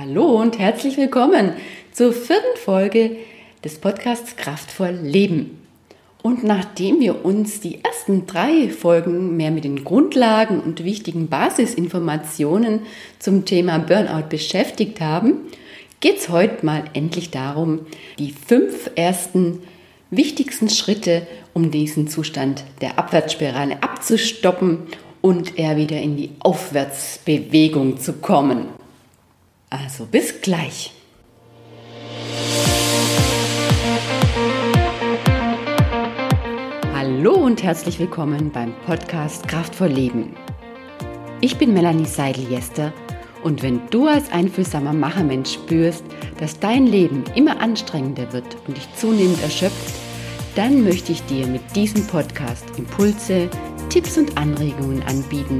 Hallo und herzlich willkommen zur vierten Folge des Podcasts Kraftvoll Leben. Und nachdem wir uns die ersten drei Folgen mehr mit den Grundlagen und wichtigen Basisinformationen zum Thema Burnout beschäftigt haben, geht es heute mal endlich darum, die fünf ersten wichtigsten Schritte, um diesen Zustand der Abwärtsspirale abzustoppen und eher wieder in die Aufwärtsbewegung zu kommen. Also bis gleich. Hallo und herzlich willkommen beim Podcast Kraftvoll Leben. Ich bin Melanie Seidel-Jester und wenn du als einfühlsamer Machermensch spürst, dass dein Leben immer anstrengender wird und dich zunehmend erschöpft, dann möchte ich dir mit diesem Podcast Impulse, Tipps und Anregungen anbieten,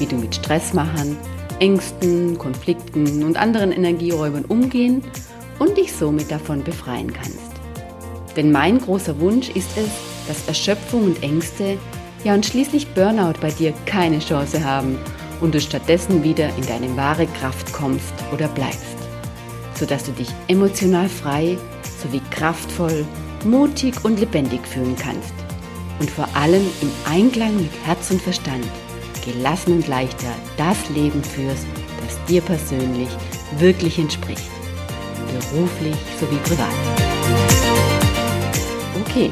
wie du mit Stressmachern, Ängsten, Konflikten und anderen Energieräubern umgehen und dich somit davon befreien kannst. Denn mein großer Wunsch ist es, dass Erschöpfung und Ängste, ja und schließlich Burnout bei dir keine Chance haben und du stattdessen wieder in deine wahre Kraft kommst oder bleibst, sodass du dich emotional frei sowie kraftvoll, mutig und lebendig fühlen kannst. Und vor allem im Einklang mit Herz und Verstand gelassen und leichter das Leben führst, das dir persönlich wirklich entspricht. Beruflich sowie privat. Okay,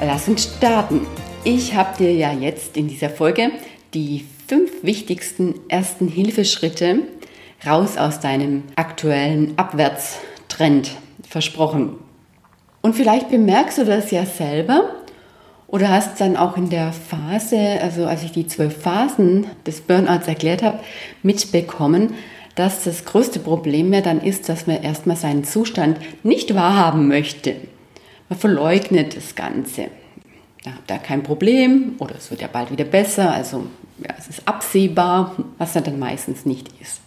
lass uns starten. Ich habe dir ja jetzt in dieser Folge die fünf wichtigsten ersten Hilfeschritte raus aus deinem aktuellen Abwärtstrend versprochen. Und vielleicht bemerkst du das ja selber, oder hast dann auch in der Phase, also als ich die zwölf Phasen des Burnouts erklärt habe, mitbekommen, dass das größte Problem ja dann ist, dass man erstmal seinen Zustand nicht wahrhaben möchte. Man verleugnet das Ganze. Da habt ihr kein Problem oder es wird ja bald wieder besser, also ja, es ist absehbar, was ja dann meistens nicht ist.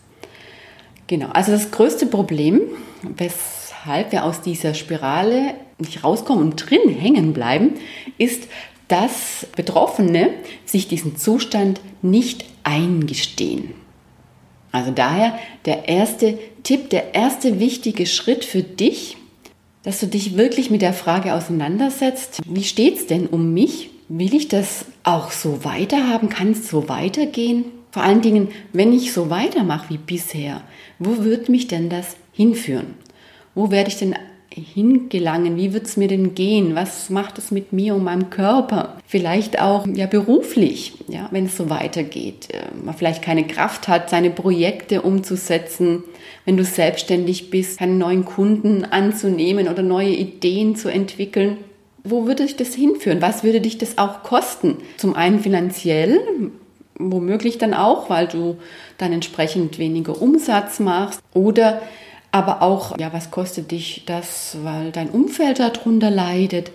Genau, also das größte Problem, weshalb wir aus dieser Spirale nicht rauskommen und drin hängen bleiben, ist, dass Betroffene sich diesen Zustand nicht eingestehen. Also daher der erste Tipp, der erste wichtige Schritt für dich, dass du dich wirklich mit der Frage auseinandersetzt, wie steht es denn um mich? Will ich das auch so weiterhaben? Kann es so weitergehen? Vor allen Dingen, wenn ich so weitermache wie bisher, wo wird mich denn das hinführen? Wo werde ich denn hingelangen? Wie wird es mir denn gehen? Was macht es mit mir und meinem Körper? Vielleicht auch ja beruflich, ja, wenn es so weitergeht. Äh, man vielleicht keine Kraft hat, seine Projekte umzusetzen, wenn du selbstständig bist, keine neuen Kunden anzunehmen oder neue Ideen zu entwickeln. Wo würde dich das hinführen? Was würde dich das auch kosten? Zum einen finanziell, womöglich dann auch, weil du dann entsprechend weniger Umsatz machst oder aber auch, ja, was kostet dich das, weil dein Umfeld darunter leidet,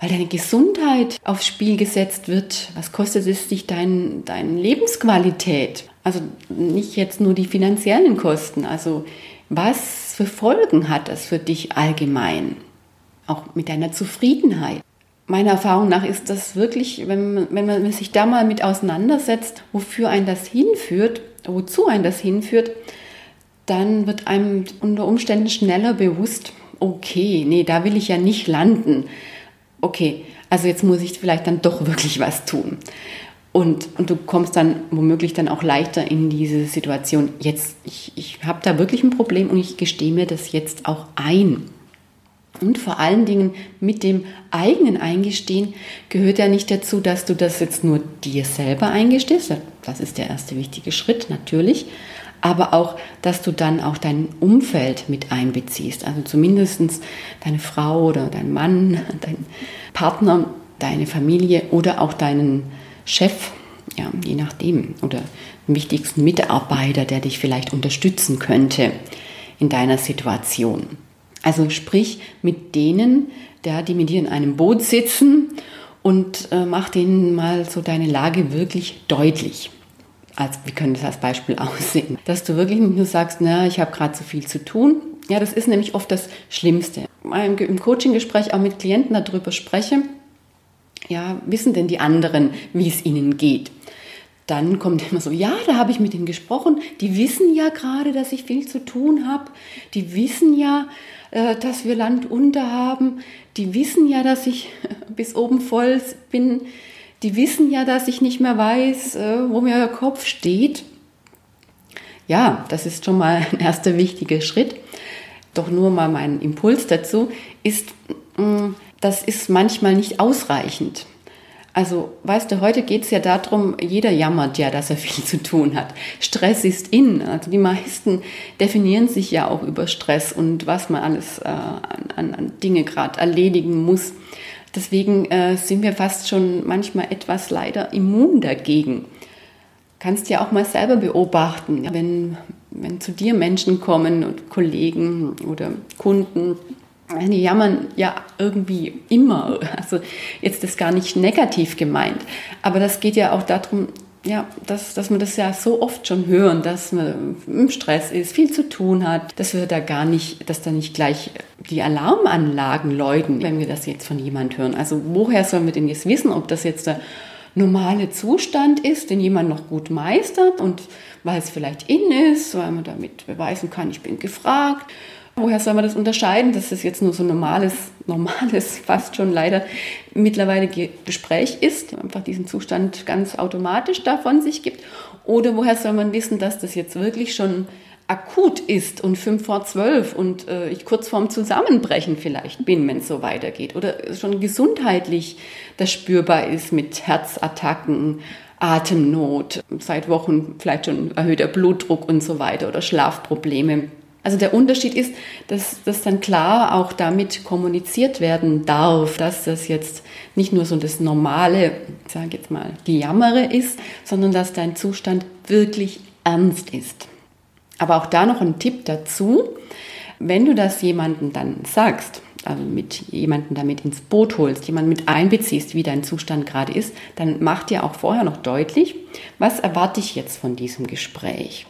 weil deine Gesundheit aufs Spiel gesetzt wird. Was kostet es dich dein, deine Lebensqualität? Also nicht jetzt nur die finanziellen Kosten. Also was für Folgen hat das für dich allgemein? Auch mit deiner Zufriedenheit. Meiner Erfahrung nach ist das wirklich, wenn wenn man sich da mal mit auseinandersetzt, wofür ein das hinführt, wozu ein das hinführt, dann wird einem unter Umständen schneller bewusst, okay, nee, da will ich ja nicht landen. Okay, also jetzt muss ich vielleicht dann doch wirklich was tun. Und, und du kommst dann womöglich dann auch leichter in diese Situation. Jetzt, ich, ich habe da wirklich ein Problem und ich gestehe mir das jetzt auch ein. Und vor allen Dingen mit dem eigenen Eingestehen gehört ja nicht dazu, dass du das jetzt nur dir selber eingestehst. Das ist der erste wichtige Schritt natürlich aber auch, dass du dann auch dein Umfeld mit einbeziehst. Also zumindest deine Frau oder dein Mann, dein Partner, deine Familie oder auch deinen Chef, ja, je nachdem, oder den wichtigsten Mitarbeiter, der dich vielleicht unterstützen könnte in deiner Situation. Also sprich mit denen, der, die mit dir in einem Boot sitzen und äh, mach denen mal so deine Lage wirklich deutlich als, wie könnte das als Beispiel aussehen? Dass du wirklich nicht nur sagst, na, ich habe gerade zu viel zu tun. Ja, das ist nämlich oft das Schlimmste. Im Coaching-Gespräch auch mit Klienten darüber spreche, ja, wissen denn die anderen, wie es ihnen geht? dann kommt immer so, ja, da habe ich mit ihnen gesprochen. Die wissen ja gerade, dass ich viel zu tun habe. Die wissen ja, äh, dass wir Land unter haben. Die wissen ja, dass ich bis oben voll bin. Die wissen ja, dass ich nicht mehr weiß, äh, wo mir der Kopf steht. Ja, das ist schon mal ein erster wichtiger Schritt. Doch nur mal mein Impuls dazu ist, mm, das ist manchmal nicht ausreichend. Also, weißt du, heute geht es ja darum, jeder jammert ja, dass er viel zu tun hat. Stress ist in. Also die meisten definieren sich ja auch über Stress und was man alles äh, an, an, Dinge gerade erledigen muss. Deswegen äh, sind wir fast schon manchmal etwas leider immun dagegen. Kannst ja auch mal selber beobachten, wenn, wenn zu dir Menschen kommen und Kollegen oder Kunden die jammern ja irgendwie immer. Also jetzt ist gar nicht negativ gemeint. Aber das geht ja auch darum, ja, dass, dass wir das ja so oft schon hören, dass man im Stress ist, viel zu tun hat, dass wir da gar nicht, dass da nicht gleich die Alarmanlagen läuten, wenn wir das jetzt von jemand hören. Also woher sollen wir denn jetzt wissen, ob das jetzt der normale Zustand ist, den jemand noch gut meistert und weil es vielleicht in ist, weil man damit beweisen kann, ich bin gefragt Woher soll man das unterscheiden, dass es jetzt nur so normales, normales, fast schon leider mittlerweile Gespräch ist, einfach diesen Zustand ganz automatisch davon sich gibt? Oder woher soll man wissen, dass das jetzt wirklich schon akut ist und fünf vor zwölf und äh, ich kurz vorm Zusammenbrechen vielleicht bin, wenn es so weitergeht? Oder schon gesundheitlich das spürbar ist mit Herzattacken, Atemnot, seit Wochen vielleicht schon erhöhter Blutdruck und so weiter oder Schlafprobleme. Also der Unterschied ist, dass das dann klar auch damit kommuniziert werden darf, dass das jetzt nicht nur so das normale, ich sage jetzt mal, Gejammere ist, sondern dass dein Zustand wirklich ernst ist. Aber auch da noch ein Tipp dazu, wenn du das jemandem dann sagst, also mit jemandem damit ins Boot holst, jemanden mit einbeziehst, wie dein Zustand gerade ist, dann mach dir auch vorher noch deutlich, was erwarte ich jetzt von diesem Gespräch.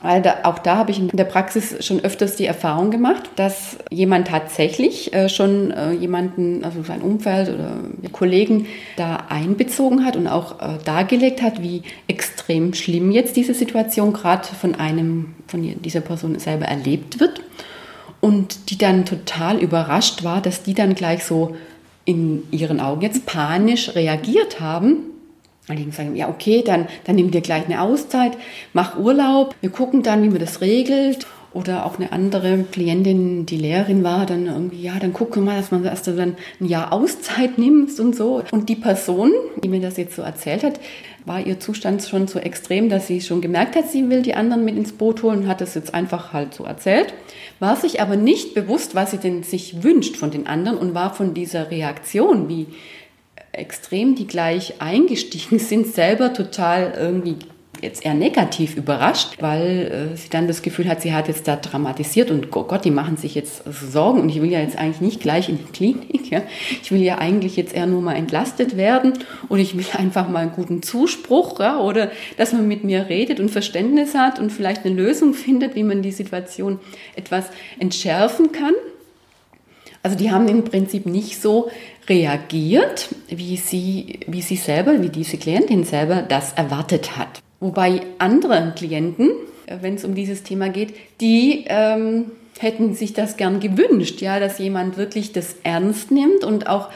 Weil da, auch da habe ich in der Praxis schon öfters die Erfahrung gemacht, dass jemand tatsächlich äh, schon äh, jemanden, also sein Umfeld oder Kollegen da einbezogen hat und auch äh, dargelegt hat, wie extrem schlimm jetzt diese Situation gerade von einem, von dieser Person selber erlebt wird. Und die dann total überrascht war, dass die dann gleich so in ihren Augen jetzt panisch reagiert haben ich sagen, ja, okay, dann, dann nimm dir gleich eine Auszeit, mach Urlaub, wir gucken dann, wie man das regelt. Oder auch eine andere Klientin, die Lehrerin war, dann irgendwie, ja, dann gucken wir mal, dass man erst dann ein Jahr Auszeit nimmt und so. Und die Person, die mir das jetzt so erzählt hat, war ihr Zustand schon so extrem, dass sie schon gemerkt hat, sie will die anderen mit ins Boot holen, hat das jetzt einfach halt so erzählt, war sich aber nicht bewusst, was sie denn sich wünscht von den anderen und war von dieser Reaktion, wie extrem, die gleich eingestiegen sind, selber total irgendwie jetzt eher negativ überrascht, weil äh, sie dann das Gefühl hat, sie hat jetzt da dramatisiert und oh Gott, die machen sich jetzt Sorgen und ich will ja jetzt eigentlich nicht gleich in die Klinik. Ja. Ich will ja eigentlich jetzt eher nur mal entlastet werden und ich will einfach mal einen guten Zuspruch ja, oder dass man mit mir redet und Verständnis hat und vielleicht eine Lösung findet, wie man die Situation etwas entschärfen kann. Also die haben im Prinzip nicht so reagiert, wie sie, wie sie selber, wie diese Klientin selber das erwartet hat. Wobei andere Klienten, äh, wenn es um dieses Thema geht, die ähm, hätten sich das gern gewünscht, ja, dass jemand wirklich das ernst nimmt und auch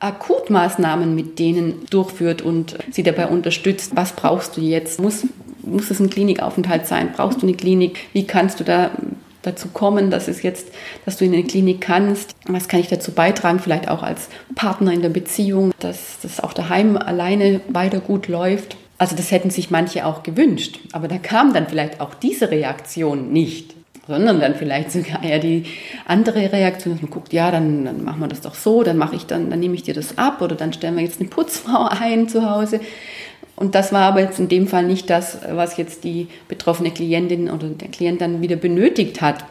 Akutmaßnahmen mit denen durchführt und sie dabei unterstützt. Was brauchst du jetzt? Muss, muss es ein Klinikaufenthalt sein? Brauchst du eine Klinik? Wie kannst du da dazu kommen, dass es jetzt, dass du in eine Klinik kannst. Was kann ich dazu beitragen? Vielleicht auch als Partner in der Beziehung, dass das auch daheim alleine weiter gut läuft. Also das hätten sich manche auch gewünscht. Aber da kam dann vielleicht auch diese Reaktion nicht sondern dann vielleicht sogar eher die andere Reaktion, dass man guckt, ja, dann, dann machen wir das doch so, dann mache ich dann, dann nehme ich dir das ab oder dann stellen wir jetzt eine Putzfrau ein zu Hause. Und das war aber jetzt in dem Fall nicht das, was jetzt die betroffene Klientin oder der Klient dann wieder benötigt hat.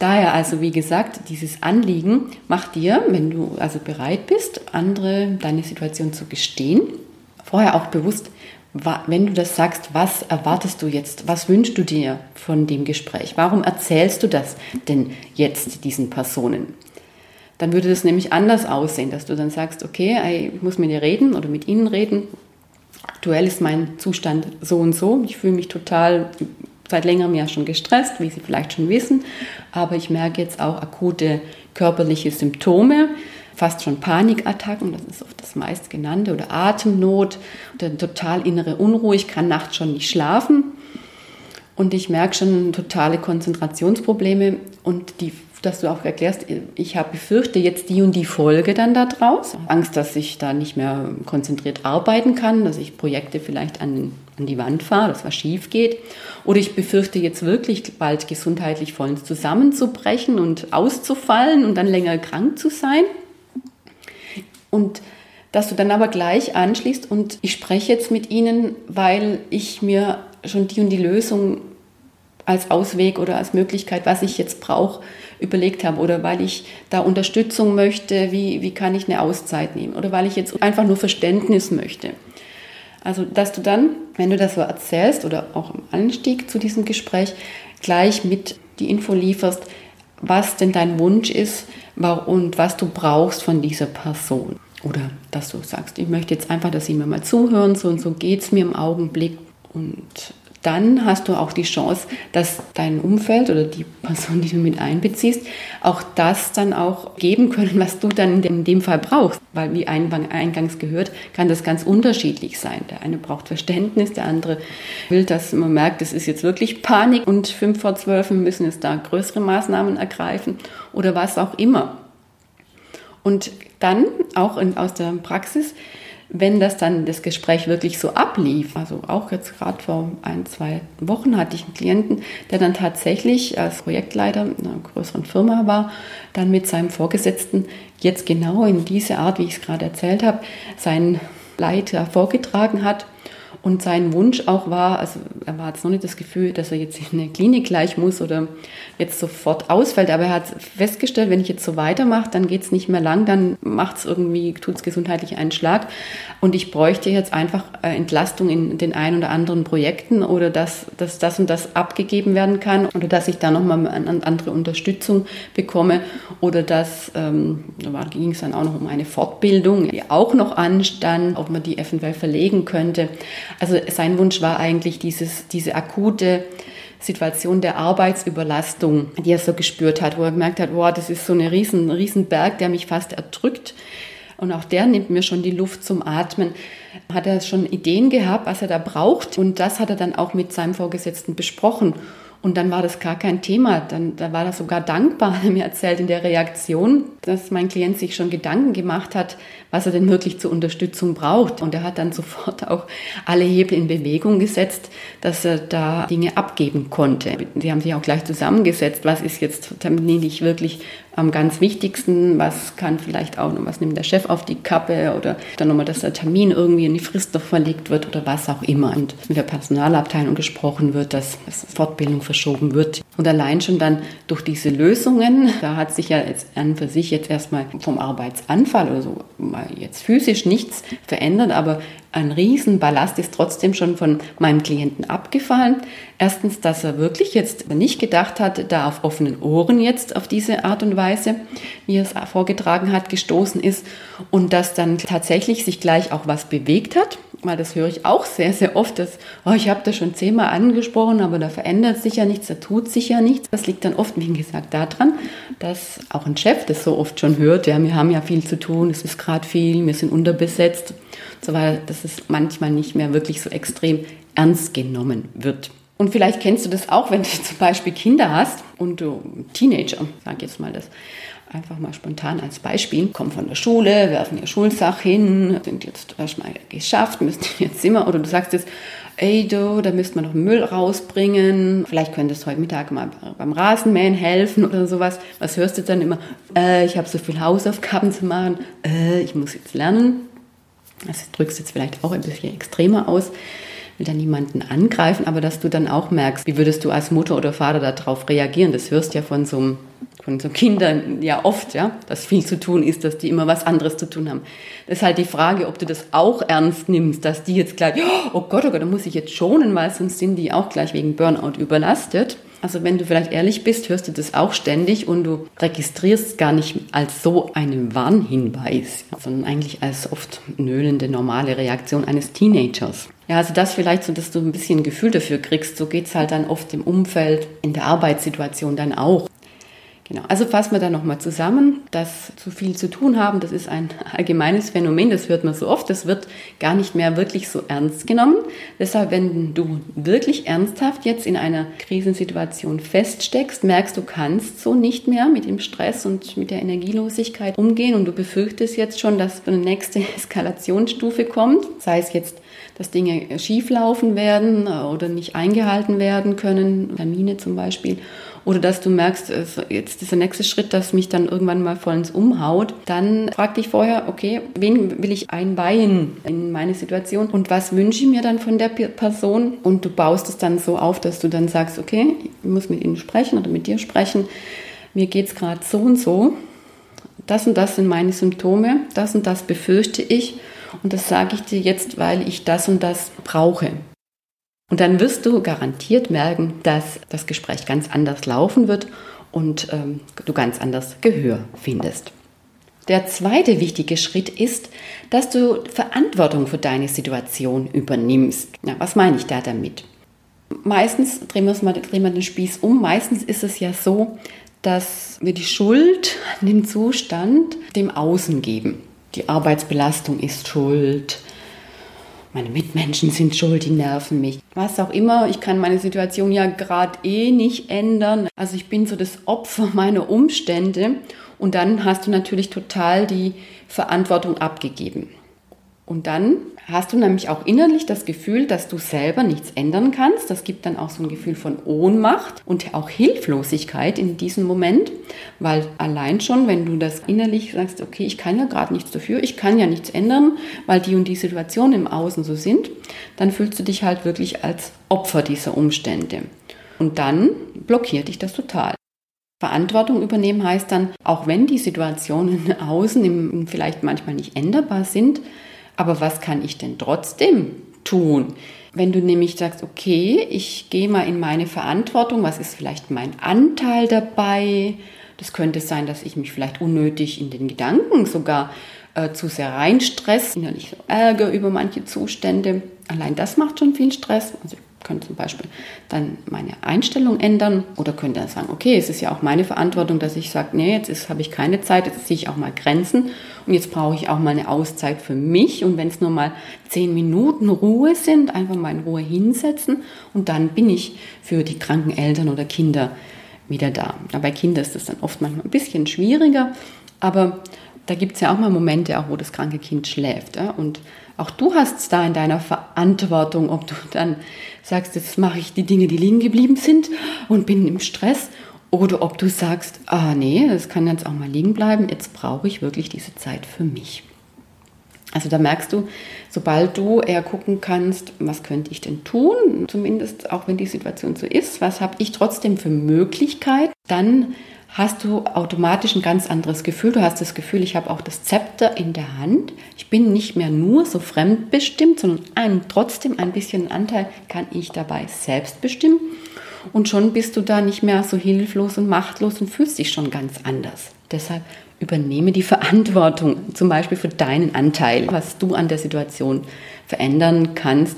Daher also, wie gesagt, dieses Anliegen macht dir, wenn du also bereit bist, andere deine Situation zu gestehen, vorher auch bewusst, wenn du das sagst, was erwartest du jetzt? Was wünschst du dir von dem Gespräch? Warum erzählst du das denn jetzt diesen Personen? Dann würde das nämlich anders aussehen, dass du dann sagst, okay, ich muss mit dir reden oder mit ihnen reden aktuell ist mein Zustand so und so. Ich fühle mich total seit längerem ja schon gestresst, wie Sie vielleicht schon wissen. Aber ich merke jetzt auch akute körperliche Symptome, fast schon Panikattacken, das ist oft das meistgenannte, oder Atemnot, oder total innere Unruhe. Ich kann nachts schon nicht schlafen. Und ich merke schon totale Konzentrationsprobleme und die dass du auch erklärst, ich habe befürchte jetzt die und die Folge dann daraus. Angst, dass ich da nicht mehr konzentriert arbeiten kann, dass ich Projekte vielleicht an, an die Wand fahre, dass was schief geht. Oder ich befürchte jetzt wirklich bald gesundheitlich vollends zusammenzubrechen und auszufallen und dann länger krank zu sein. Und dass du dann aber gleich anschließt und ich spreche jetzt mit ihnen, weil ich mir schon die und die Lösung als Ausweg oder als Möglichkeit, was ich jetzt brauche, überlegt habe oder weil ich da Unterstützung möchte, wie, wie kann ich eine Auszeit nehmen oder weil ich jetzt einfach nur Verständnis möchte. Also, dass du dann, wenn du das so erzählst oder auch im Anstieg zu diesem Gespräch, gleich mit die Info lieferst, was denn dein Wunsch ist und was du brauchst von dieser Person. Oder dass du sagst, ich möchte jetzt einfach, dass sie mir mal zuhören, so und so geht es mir im Augenblick. Und dann hast du auch die Chance, dass dein Umfeld oder die Person, die du mit einbeziehst, auch das dann auch geben können, was du dann in dem Fall brauchst. Weil wie eingangs gehört, kann das ganz unterschiedlich sein. Der eine braucht Verständnis, der andere will, dass man merkt, es ist jetzt wirklich Panik und fünf vor zwölf müssen jetzt da größere Maßnahmen ergreifen oder was auch immer. Und dann auch in, aus der Praxis wenn das dann das Gespräch wirklich so ablief, also auch jetzt gerade vor ein, zwei Wochen hatte ich einen Klienten, der dann tatsächlich als Projektleiter einer größeren Firma war, dann mit seinem Vorgesetzten jetzt genau in diese Art, wie ich es gerade erzählt habe, sein Leid vorgetragen hat und sein Wunsch auch war, also er war jetzt noch nicht das Gefühl, dass er jetzt in eine Klinik gleich muss oder jetzt sofort ausfällt, aber er hat festgestellt, wenn ich jetzt so weitermache, dann geht es nicht mehr lang, dann macht es irgendwie, tut es gesundheitlich einen Schlag und ich bräuchte jetzt einfach äh, Entlastung in den ein oder anderen Projekten oder dass, dass das und das abgegeben werden kann oder dass ich da nochmal eine andere Unterstützung bekomme oder dass, ähm, da ging es dann auch noch um eine Fortbildung, die auch noch anstand, ob man die eventuell verlegen könnte. Also sein Wunsch war eigentlich dieses, diese akute Situation der Arbeitsüberlastung, die er so gespürt hat, wo er gemerkt hat, wow, das ist so ein riesen, riesen Berg, der mich fast erdrückt. Und auch der nimmt mir schon die Luft zum Atmen. Hat er schon Ideen gehabt, was er da braucht? Und das hat er dann auch mit seinem Vorgesetzten besprochen. Und dann war das gar kein Thema. Dann, da war er sogar dankbar, er mir erzählt in der Reaktion, dass mein Klient sich schon Gedanken gemacht hat, was er denn wirklich zur Unterstützung braucht. Und er hat dann sofort auch alle Hebel in Bewegung gesetzt, dass er da Dinge abgeben konnte. Sie haben sich auch gleich zusammengesetzt, was ist jetzt terminlich wirklich am ganz wichtigsten, was kann vielleicht auch noch, was nimmt der Chef auf die Kappe oder dann nochmal, dass der Termin irgendwie in die Frist noch verlegt wird oder was auch immer. Und mit der Personalabteilung gesprochen wird, dass, dass Fortbildung verschoben wird. Und allein schon dann durch diese Lösungen, da hat sich ja jetzt an für sich jetzt erstmal vom Arbeitsanfall oder so mal jetzt physisch nichts verändert, aber ein Riesenballast ist trotzdem schon von meinem Klienten abgefallen. Erstens, dass er wirklich jetzt nicht gedacht hat, da auf offenen Ohren jetzt auf diese Art und Weise, wie er es vorgetragen hat, gestoßen ist und dass dann tatsächlich sich gleich auch was bewegt hat weil das höre ich auch sehr, sehr oft, dass, oh, ich habe das schon zehnmal angesprochen, aber da verändert sich ja nichts, da tut sich ja nichts. Das liegt dann oft, wie gesagt, daran, dass auch ein Chef das so oft schon hört, ja, wir haben ja viel zu tun, es ist gerade viel, wir sind unterbesetzt, so weil das ist manchmal nicht mehr wirklich so extrem ernst genommen wird. Und vielleicht kennst du das auch, wenn du zum Beispiel Kinder hast und du Teenager, sag jetzt mal das, einfach mal spontan als Beispiel, kommen von der Schule, werfen ihr Schulsach hin, sind jetzt erstmal geschafft, müssen jetzt immer, oder du sagst jetzt, ey du, da müsste man noch Müll rausbringen, vielleicht könntest du heute Mittag mal beim Rasenmähen helfen oder sowas. Was hörst du dann immer? Äh, ich habe so viele Hausaufgaben zu machen, äh, ich muss jetzt lernen. Das drückst jetzt vielleicht auch ein bisschen extremer aus will da niemanden angreifen, aber dass du dann auch merkst, wie würdest du als Mutter oder Vater darauf reagieren. Das hörst ja von so einem von so Kindern ja oft, ja, dass viel zu tun ist, dass die immer was anderes zu tun haben. Das ist halt die Frage, ob du das auch ernst nimmst, dass die jetzt gleich, oh Gott, oh Gott, da muss ich jetzt schonen, weil sonst sind die auch gleich wegen Burnout überlastet. Also wenn du vielleicht ehrlich bist, hörst du das auch ständig und du registrierst gar nicht als so einen Warnhinweis, sondern eigentlich als oft nöhlende normale Reaktion eines Teenagers. Ja, also das vielleicht so, dass du ein bisschen Gefühl dafür kriegst. So geht es halt dann oft im Umfeld, in der Arbeitssituation dann auch. Genau, also fassen wir da nochmal zusammen, dass zu viel zu tun haben, das ist ein allgemeines Phänomen, das hört man so oft, das wird gar nicht mehr wirklich so ernst genommen. Deshalb, wenn du wirklich ernsthaft jetzt in einer Krisensituation feststeckst, merkst du kannst so nicht mehr mit dem Stress und mit der Energielosigkeit umgehen und du befürchtest jetzt schon, dass eine nächste Eskalationsstufe kommt, sei es jetzt dass Dinge schieflaufen werden oder nicht eingehalten werden können, Termine zum Beispiel oder dass du merkst, jetzt ist der nächste Schritt, dass mich dann irgendwann mal voll ins Umhaut, dann frag dich vorher, okay, wen will ich einweihen in meine Situation und was wünsche ich mir dann von der Person? Und du baust es dann so auf, dass du dann sagst, okay, ich muss mit ihnen sprechen oder mit dir sprechen, mir geht es gerade so und so, das und das sind meine Symptome, das und das befürchte ich. Und das sage ich dir jetzt, weil ich das und das brauche. Und dann wirst du garantiert merken, dass das Gespräch ganz anders laufen wird und ähm, du ganz anders Gehör findest. Der zweite wichtige Schritt ist, dass du Verantwortung für deine Situation übernimmst. Ja, was meine ich da damit? Meistens drehen wir, mal, drehen wir den Spieß um. Meistens ist es ja so, dass wir die Schuld an dem Zustand dem Außen geben. Die Arbeitsbelastung ist schuld, meine Mitmenschen sind schuld, die nerven mich. Was auch immer, ich kann meine Situation ja gerade eh nicht ändern. Also ich bin so das Opfer meiner Umstände und dann hast du natürlich total die Verantwortung abgegeben. Und dann hast du nämlich auch innerlich das Gefühl, dass du selber nichts ändern kannst. Das gibt dann auch so ein Gefühl von Ohnmacht und auch Hilflosigkeit in diesem Moment, weil allein schon, wenn du das innerlich sagst, okay, ich kann ja gerade nichts dafür, ich kann ja nichts ändern, weil die und die Situation im Außen so sind, dann fühlst du dich halt wirklich als Opfer dieser Umstände. Und dann blockiert dich das total. Verantwortung übernehmen heißt dann, auch wenn die Situationen außen vielleicht manchmal nicht änderbar sind, aber was kann ich denn trotzdem tun? Wenn du nämlich sagst, okay, ich gehe mal in meine Verantwortung, was ist vielleicht mein Anteil dabei? Das könnte sein, dass ich mich vielleicht unnötig in den Gedanken sogar äh, zu sehr reinstress, innerlich Ärger über manche Zustände. Allein das macht schon viel Stress. Also könnte zum Beispiel dann meine Einstellung ändern oder könnte dann sagen, okay, es ist ja auch meine Verantwortung, dass ich sage, nee, jetzt habe ich keine Zeit, jetzt ziehe ich auch mal Grenzen und jetzt brauche ich auch mal eine Auszeit für mich und wenn es nur mal zehn Minuten Ruhe sind, einfach mal in Ruhe hinsetzen und dann bin ich für die kranken Eltern oder Kinder wieder da. bei Kindern ist das dann oft manchmal ein bisschen schwieriger, aber da gibt es ja auch mal Momente, auch wo das kranke Kind schläft. Ja? Und auch du hast es da in deiner Verantwortung, ob du dann sagst, jetzt mache ich die Dinge, die liegen geblieben sind und bin im Stress. Oder ob du sagst, ah nee, das kann jetzt auch mal liegen bleiben, jetzt brauche ich wirklich diese Zeit für mich. Also da merkst du, sobald du eher gucken kannst, was könnte ich denn tun, zumindest auch wenn die Situation so ist, was habe ich trotzdem für Möglichkeit, dann hast du automatisch ein ganz anderes Gefühl. Du hast das Gefühl, ich habe auch das Zepter in der Hand. Ich bin nicht mehr nur so fremdbestimmt, sondern ein, trotzdem ein bisschen Anteil kann ich dabei selbst bestimmen. Und schon bist du da nicht mehr so hilflos und machtlos und fühlst dich schon ganz anders. Deshalb übernehme die Verantwortung, zum Beispiel für deinen Anteil, was du an der Situation verändern kannst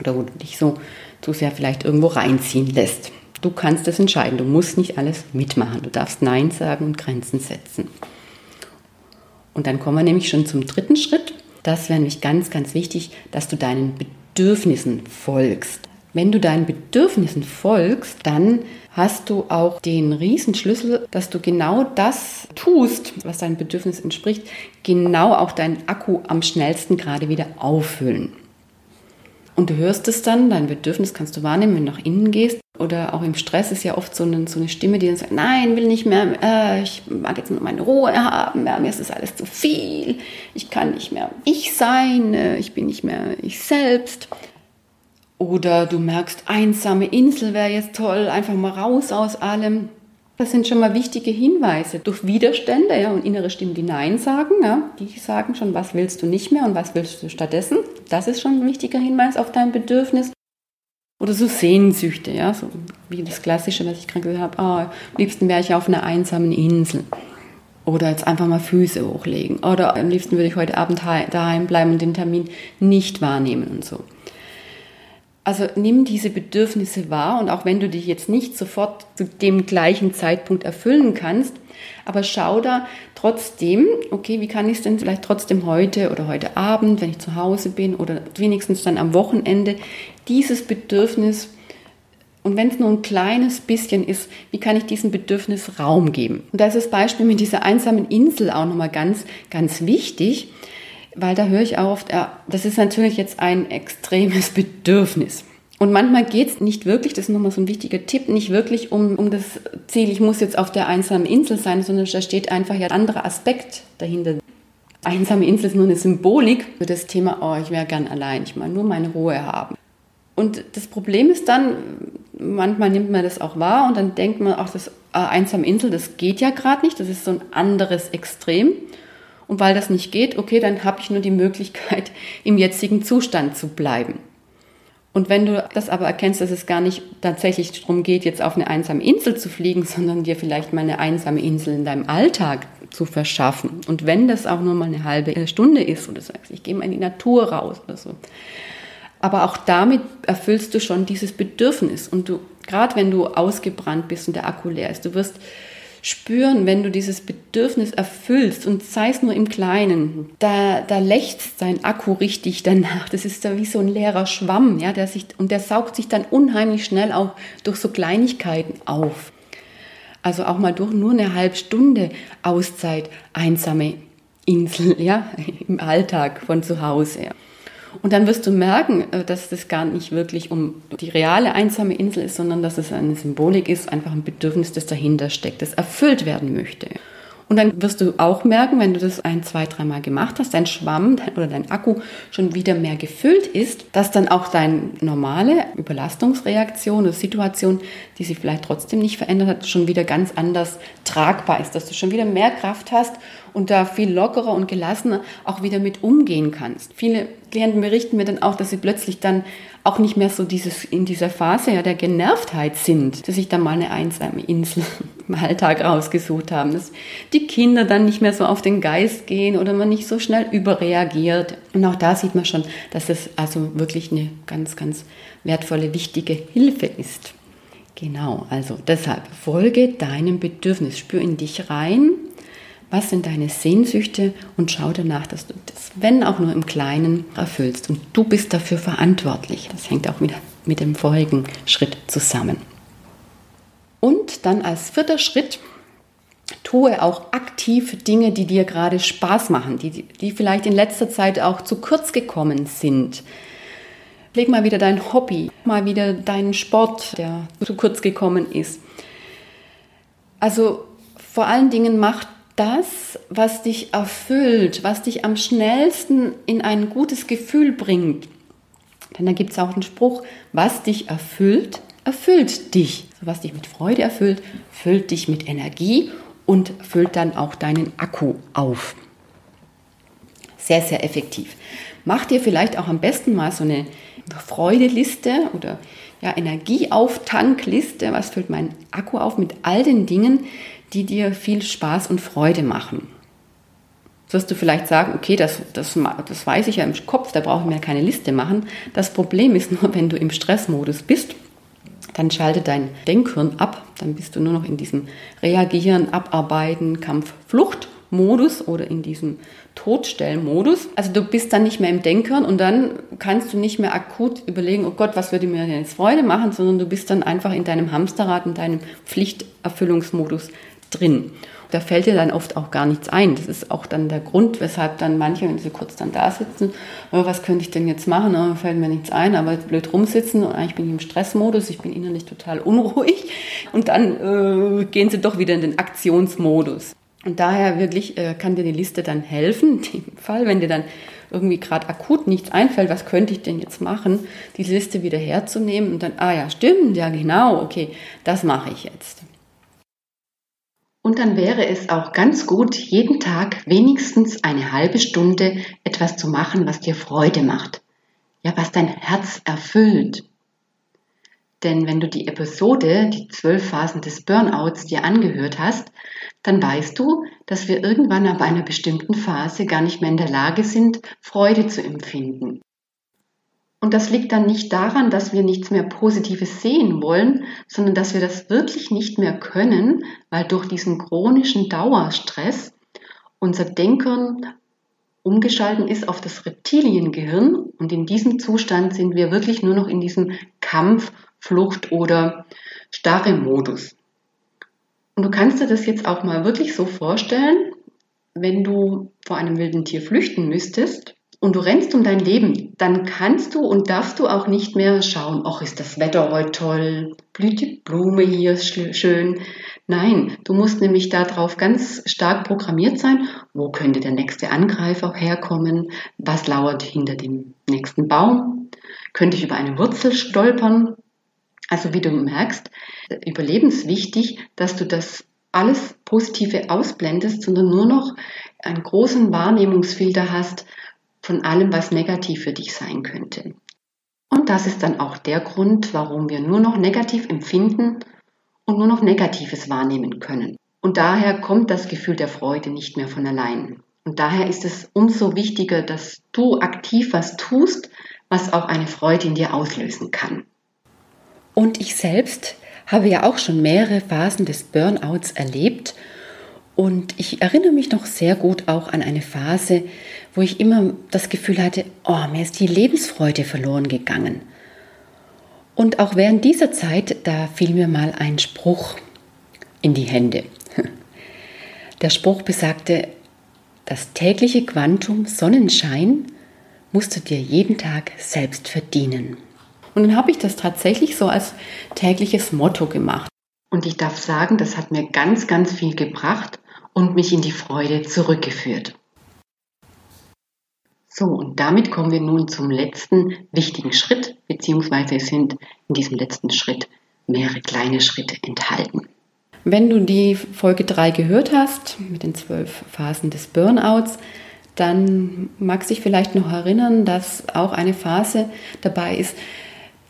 oder wo du dich so zu sehr vielleicht irgendwo reinziehen lässt. Du kannst es entscheiden. Du musst nicht alles mitmachen. Du darfst Nein sagen und Grenzen setzen. Und dann kommen wir nämlich schon zum dritten Schritt. Das wäre nämlich ganz, ganz wichtig, dass du deinen Bedürfnissen folgst. Wenn du deinen Bedürfnissen folgst, dann hast du auch den Riesenschlüssel, dass du genau das tust, was deinem Bedürfnis entspricht, genau auch deinen Akku am schnellsten gerade wieder auffüllen. Und du hörst es dann, dein Bedürfnis kannst du wahrnehmen, wenn du nach innen gehst. Oder auch im Stress ist ja oft so eine, so eine Stimme, die dann sagt, nein, will nicht mehr, äh, ich mag jetzt nur meine Ruhe haben, ja, mir ist das alles zu viel, ich kann nicht mehr ich sein, äh, ich bin nicht mehr ich selbst. Oder du merkst, einsame Insel wäre jetzt toll, einfach mal raus aus allem. Das sind schon mal wichtige Hinweise. Durch Widerstände ja, und innere Stimmen, die Nein sagen, ja, die sagen schon, was willst du nicht mehr und was willst du stattdessen. Das ist schon ein wichtiger Hinweis auf dein Bedürfnis. Oder so Sehnsüchte, ja, so wie das Klassische, was ich gerade gesagt habe, ah, am liebsten wäre ich auf einer einsamen Insel. Oder jetzt einfach mal Füße hochlegen. Oder am liebsten würde ich heute Abend daheim bleiben und den Termin nicht wahrnehmen und so. Also nimm diese Bedürfnisse wahr und auch wenn du dich jetzt nicht sofort zu dem gleichen Zeitpunkt erfüllen kannst, aber schau da trotzdem, okay, wie kann ich es denn vielleicht trotzdem heute oder heute Abend, wenn ich zu Hause bin oder wenigstens dann am Wochenende, dieses Bedürfnis und wenn es nur ein kleines bisschen ist, wie kann ich diesem Bedürfnis Raum geben? Und da ist das Beispiel mit dieser einsamen Insel auch nochmal ganz, ganz wichtig weil da höre ich auch oft, das ist natürlich jetzt ein extremes Bedürfnis. Und manchmal geht es nicht wirklich, das ist nochmal so ein wichtiger Tipp, nicht wirklich um, um das Ziel, ich muss jetzt auf der einsamen Insel sein, sondern da steht einfach ja ein anderer Aspekt dahinter. Einsame Insel ist nur eine Symbolik für das Thema, oh, ich wäre gern allein, ich mal nur meine Ruhe haben. Und das Problem ist dann, manchmal nimmt man das auch wahr und dann denkt man, ach, das äh, einsame Insel, das geht ja gerade nicht, das ist so ein anderes Extrem. Und weil das nicht geht, okay, dann habe ich nur die Möglichkeit, im jetzigen Zustand zu bleiben. Und wenn du das aber erkennst, dass es gar nicht tatsächlich darum geht, jetzt auf eine einsame Insel zu fliegen, sondern dir vielleicht mal eine einsame Insel in deinem Alltag zu verschaffen. Und wenn das auch nur mal eine halbe Stunde ist oder sagst, ich gehe mal in die Natur raus oder so. Aber auch damit erfüllst du schon dieses Bedürfnis. Und du, gerade wenn du ausgebrannt bist und der Akku leer ist, du wirst spüren, wenn du dieses Bedürfnis erfüllst und sei es nur im Kleinen, da, da lechzt dein Akku richtig danach. Das ist da wie so ein leerer Schwamm, ja, der sich, und der saugt sich dann unheimlich schnell auch durch so Kleinigkeiten auf. Also auch mal durch nur eine halbe Stunde Auszeit, einsame Insel, ja, im Alltag von zu Hause. Ja. Und dann wirst du merken, äh, dass das gar nicht wirklich um die reale einsame Insel ist, sondern dass es eine Symbolik ist, einfach ein Bedürfnis, das dahinter steckt, das erfüllt werden möchte. Und dann wirst du auch merken, wenn du das ein, zwei, dreimal gemacht hast, dein Schwamm oder dein Akku schon wieder mehr gefüllt ist, dass dann auch deine normale Überlastungsreaktion oder Situation, die sich vielleicht trotzdem nicht verändert hat, schon wieder ganz anders tragbar ist, dass du schon wieder mehr Kraft hast und da viel lockerer und gelassener auch wieder mit umgehen kannst. Viele Klienten berichten mir dann auch, dass sie plötzlich dann auch nicht mehr so dieses, in dieser Phase ja, der Genervtheit sind, dass sich dann mal eine einsame Insel im Alltag rausgesucht haben, dass die Kinder dann nicht mehr so auf den Geist gehen oder man nicht so schnell überreagiert. Und auch da sieht man schon, dass es also wirklich eine ganz, ganz wertvolle, wichtige Hilfe ist. Genau, also deshalb folge deinem Bedürfnis, spür in dich rein, was sind deine Sehnsüchte und schau danach, dass du das, wenn auch nur im Kleinen, erfüllst. Und du bist dafür verantwortlich. Das hängt auch wieder mit dem vorigen Schritt zusammen. Und dann als vierter Schritt, tue auch aktiv Dinge, die dir gerade Spaß machen, die, die vielleicht in letzter Zeit auch zu kurz gekommen sind. Leg mal wieder dein Hobby, mal wieder deinen Sport, der zu kurz gekommen ist. Also vor allen Dingen mach das, was dich erfüllt, was dich am schnellsten in ein gutes Gefühl bringt. Denn da gibt es auch einen Spruch, was dich erfüllt, erfüllt dich. Was dich mit Freude erfüllt, füllt dich mit Energie und füllt dann auch deinen Akku auf. Sehr, sehr effektiv. Mach dir vielleicht auch am besten mal so eine Freudeliste oder ja, Energieauftankliste. Was füllt mein Akku auf mit all den Dingen, die dir viel Spaß und Freude machen. Jetzt wirst du vielleicht sagen, okay, das, das, das weiß ich ja im Kopf, da brauche ich mir keine Liste machen. Das Problem ist nur, wenn du im Stressmodus bist, dann schalte dein Denkhirn ab, dann bist du nur noch in diesem Reagieren, Abarbeiten, Kampf, Flucht Modus oder in diesem Todstellmodus. Also du bist dann nicht mehr im Denkern und dann kannst du nicht mehr akut überlegen, oh Gott, was würde mir denn jetzt Freude machen, sondern du bist dann einfach in deinem Hamsterrad, in deinem Pflichterfüllungsmodus drin. Da fällt dir dann oft auch gar nichts ein. Das ist auch dann der Grund, weshalb dann manche, wenn sie kurz dann da sitzen, oh, was könnte ich denn jetzt machen? Oh, fällt mir nichts ein, aber blöd rumsitzen und eigentlich bin ich im Stressmodus, ich bin innerlich total unruhig und dann äh, gehen sie doch wieder in den Aktionsmodus. Und daher wirklich äh, kann dir die Liste dann helfen, im Fall, wenn dir dann irgendwie gerade akut nichts einfällt, was könnte ich denn jetzt machen, die Liste wieder herzunehmen und dann, ah ja, stimmt, ja genau, okay, das mache ich jetzt. Und dann wäre es auch ganz gut, jeden Tag wenigstens eine halbe Stunde etwas zu machen, was dir Freude macht. Ja, was dein Herz erfüllt. Denn wenn du die Episode, die zwölf Phasen des Burnouts, dir angehört hast, dann weißt du, dass wir irgendwann ab einer bestimmten Phase gar nicht mehr in der Lage sind, Freude zu empfinden. Und das liegt dann nicht daran, dass wir nichts mehr Positives sehen wollen, sondern dass wir das wirklich nicht mehr können, weil durch diesen chronischen Dauerstress unser Denken umgeschalten ist auf das Reptiliengehirn und in diesem Zustand sind wir wirklich nur noch in diesem Kampf, Flucht oder starre Modus. Und du kannst dir das jetzt auch mal wirklich so vorstellen, wenn du vor einem wilden Tier flüchten müsstest und du rennst um dein Leben, dann kannst du und darfst du auch nicht mehr schauen, ach, ist das Wetter heute toll, blüht die Blume hier schön. Nein, du musst nämlich darauf ganz stark programmiert sein, wo könnte der nächste Angreifer herkommen, was lauert hinter dem nächsten Baum, könnte ich über eine Wurzel stolpern. Also wie du merkst, überlebenswichtig, dass du das alles Positive ausblendest, sondern nur noch einen großen Wahrnehmungsfilter hast, von allem, was negativ für dich sein könnte. Und das ist dann auch der Grund, warum wir nur noch negativ empfinden und nur noch Negatives wahrnehmen können. Und daher kommt das Gefühl der Freude nicht mehr von allein. Und daher ist es umso wichtiger, dass du aktiv was tust, was auch eine Freude in dir auslösen kann. Und ich selbst habe ja auch schon mehrere Phasen des Burnouts erlebt und ich erinnere mich noch sehr gut auch an eine Phase, wo ich immer das Gefühl hatte, oh, mir ist die Lebensfreude verloren gegangen. Und auch während dieser Zeit, da fiel mir mal ein Spruch in die Hände. Der Spruch besagte, das tägliche Quantum Sonnenschein musst du dir jeden Tag selbst verdienen. Und dann habe ich das tatsächlich so als tägliches Motto gemacht. Und ich darf sagen, das hat mir ganz, ganz viel gebracht und mich in die Freude zurückgeführt. So, und damit kommen wir nun zum letzten wichtigen Schritt, beziehungsweise sind in diesem letzten Schritt mehrere kleine Schritte enthalten. Wenn du die Folge 3 gehört hast, mit den zwölf Phasen des Burnouts, dann magst du dich vielleicht noch erinnern, dass auch eine Phase dabei ist,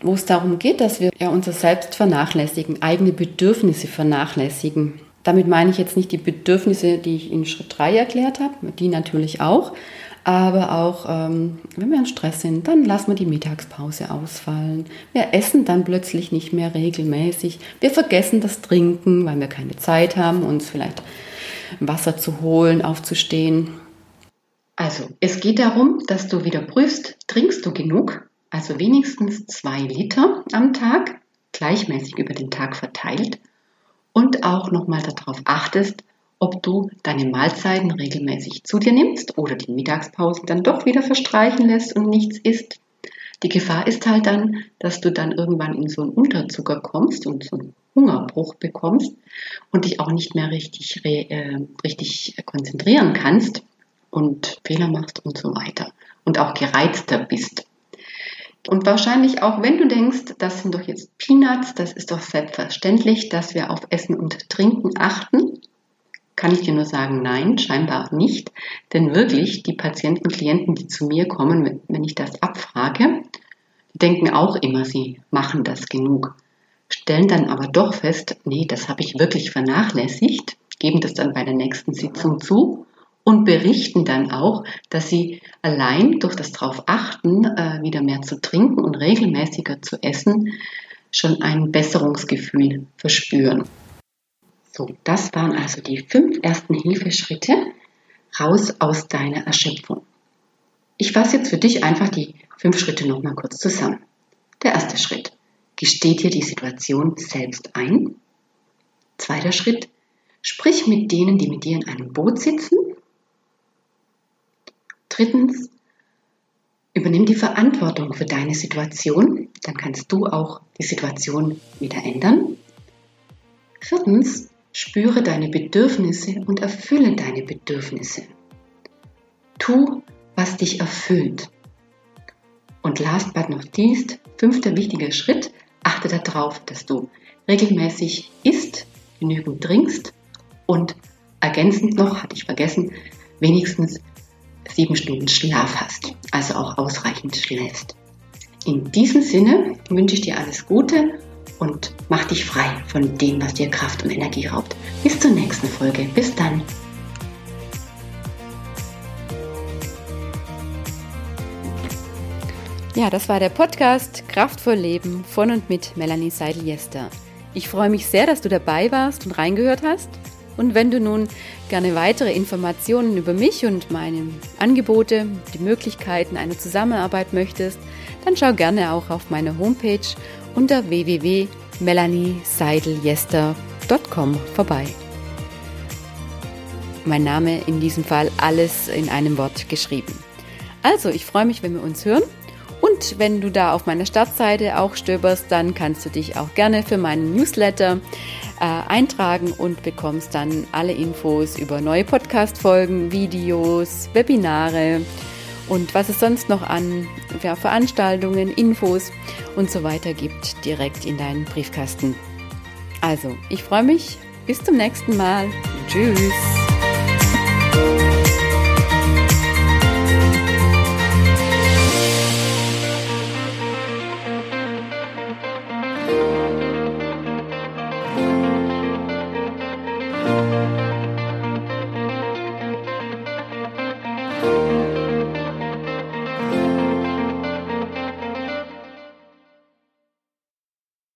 wo es darum geht, dass wir ja unser Selbst vernachlässigen, eigene Bedürfnisse vernachlässigen. Damit meine ich jetzt nicht die Bedürfnisse, die ich in Schritt 3 erklärt habe, die natürlich auch, aber auch, ähm, wenn wir in Stress sind, dann lassen wir die Mittagspause ausfallen. Wir essen dann plötzlich nicht mehr regelmäßig. Wir vergessen das Trinken, weil wir keine Zeit haben, uns vielleicht Wasser zu holen, aufzustehen. Also, es geht darum, dass du wieder prüfst, trinkst du genug? Also wenigstens zwei Liter am Tag, gleichmäßig über den Tag verteilt und auch nochmal darauf achtest, ob du deine Mahlzeiten regelmäßig zu dir nimmst oder die Mittagspausen dann doch wieder verstreichen lässt und nichts isst. Die Gefahr ist halt dann, dass du dann irgendwann in so einen Unterzucker kommst und so einen Hungerbruch bekommst und dich auch nicht mehr richtig, äh, richtig konzentrieren kannst und Fehler machst und so weiter und auch gereizter bist. Und wahrscheinlich auch, wenn du denkst, das sind doch jetzt Peanuts, das ist doch selbstverständlich, dass wir auf Essen und Trinken achten, kann ich dir nur sagen, nein, scheinbar nicht. Denn wirklich, die Patienten, Klienten, die zu mir kommen, wenn ich das abfrage, denken auch immer, sie machen das genug. Stellen dann aber doch fest, nee, das habe ich wirklich vernachlässigt, geben das dann bei der nächsten Sitzung zu und berichten dann auch, dass sie allein durch das darauf achten, äh, wieder mehr zu trinken und regelmäßiger zu essen, schon ein Besserungsgefühl verspüren. So, das waren also die fünf ersten Hilfeschritte raus aus deiner Erschöpfung. Ich fasse jetzt für dich einfach die fünf Schritte nochmal kurz zusammen. Der erste Schritt. Gesteh dir die Situation selbst ein. Zweiter Schritt. Sprich mit denen, die mit dir in einem Boot sitzen Drittens, übernimm die Verantwortung für deine Situation, dann kannst du auch die Situation wieder ändern. Viertens, spüre deine Bedürfnisse und erfülle deine Bedürfnisse. Tu, was dich erfüllt. Und last but not least, fünfter wichtiger Schritt, achte darauf, dass du regelmäßig isst, genügend trinkst und ergänzend noch, hatte ich vergessen, wenigstens sieben Stunden Schlaf hast, also auch ausreichend schläfst. In diesem Sinne wünsche ich dir alles Gute und mach dich frei von dem, was dir Kraft und Energie raubt. Bis zur nächsten Folge. Bis dann. Ja, das war der Podcast Kraftvoll Leben von und mit Melanie Seidel-Jester. Ich freue mich sehr, dass du dabei warst und reingehört hast. Und wenn du nun gerne weitere Informationen über mich und meine Angebote, die Möglichkeiten einer Zusammenarbeit möchtest, dann schau gerne auch auf meine Homepage unter www.melanieseideljester.com vorbei. Mein Name in diesem Fall alles in einem Wort geschrieben. Also, ich freue mich, wenn wir uns hören. Und wenn du da auf meiner Startseite auch stöberst, dann kannst du dich auch gerne für meinen Newsletter äh, eintragen und bekommst dann alle Infos über neue Podcast-Folgen, Videos, Webinare und was es sonst noch an ja, Veranstaltungen, Infos und so weiter gibt, direkt in deinen Briefkasten. Also, ich freue mich. Bis zum nächsten Mal. Tschüss.